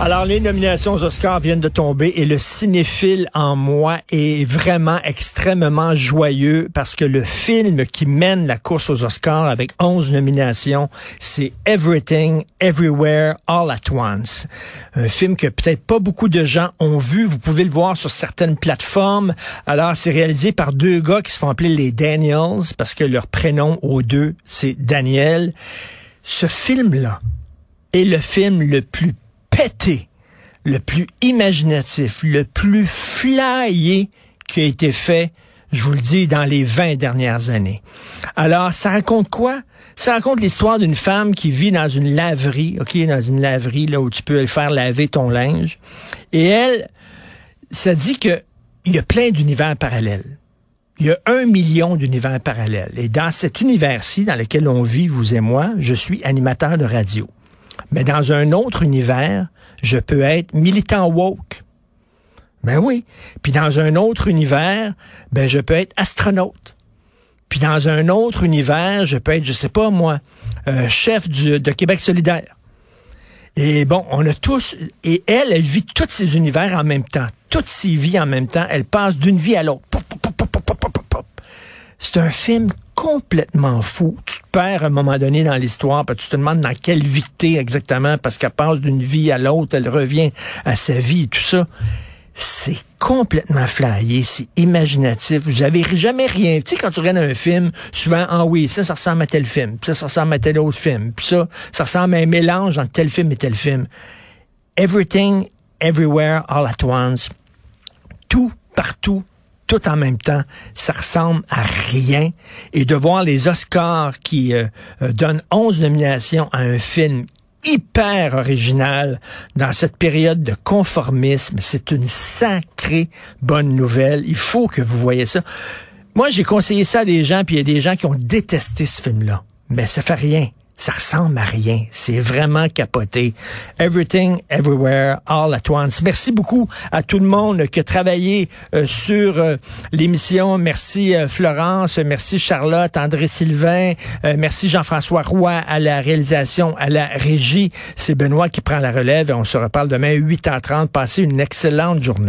Alors, les nominations aux Oscars viennent de tomber et le cinéphile en moi est vraiment extrêmement joyeux parce que le film qui mène la course aux Oscars avec 11 nominations, c'est Everything, Everywhere, All at Once. Un film que peut-être pas beaucoup de gens ont vu. Vous pouvez le voir sur certaines plateformes. Alors, c'est réalisé par deux gars qui se font appeler les Daniels parce que leur prénom aux deux, c'est Daniel. Ce film-là est le film le plus le plus imaginatif, le plus flyé qui a été fait, je vous le dis, dans les 20 dernières années. Alors, ça raconte quoi? Ça raconte l'histoire d'une femme qui vit dans une laverie, OK, dans une laverie là où tu peux faire laver ton linge. Et elle, ça dit que il y a plein d'univers parallèles. Il y a un million d'univers parallèles. Et dans cet univers-ci, dans lequel on vit, vous et moi, je suis animateur de radio. Mais dans un autre univers, je peux être militant woke. Ben oui. Puis dans un autre univers, ben je peux être astronaute. Puis dans un autre univers, je peux être, je sais pas moi, euh, chef de Québec solidaire. Et bon, on a tous, et elle, elle vit tous ces univers en même temps, toutes ses vies en même temps. Elle passe d'une vie à l'autre. C'est un film complètement fou. Perds à un moment donné dans l'histoire, puis tu te demandes dans quelle t'es exactement, parce qu'elle passe d'une vie à l'autre, elle revient à sa vie tout ça. C'est complètement flyé, c'est imaginatif. Vous avez jamais rien. Tu sais, quand tu regardes un film, souvent, ah oui, ça, ça ressemble à tel film, puis ça, ça ressemble à tel autre film, puis ça, ça ressemble à un mélange entre tel film et tel film. Everything, everywhere, all at once. Tout, partout, tout en même temps, ça ressemble à rien. Et de voir les Oscars qui euh, euh, donnent 11 nominations à un film hyper original dans cette période de conformisme, c'est une sacrée bonne nouvelle. Il faut que vous voyez ça. Moi, j'ai conseillé ça à des gens, puis il y a des gens qui ont détesté ce film-là. Mais ça fait rien ça ressemble à rien. C'est vraiment capoté. Everything, everywhere, all at once. Merci beaucoup à tout le monde qui a travaillé euh, sur euh, l'émission. Merci euh, Florence, merci Charlotte, André Sylvain, merci Jean-François Roy à la réalisation, à la régie. C'est Benoît qui prend la relève et on se reparle demain à 8h30. Passez une excellente journée.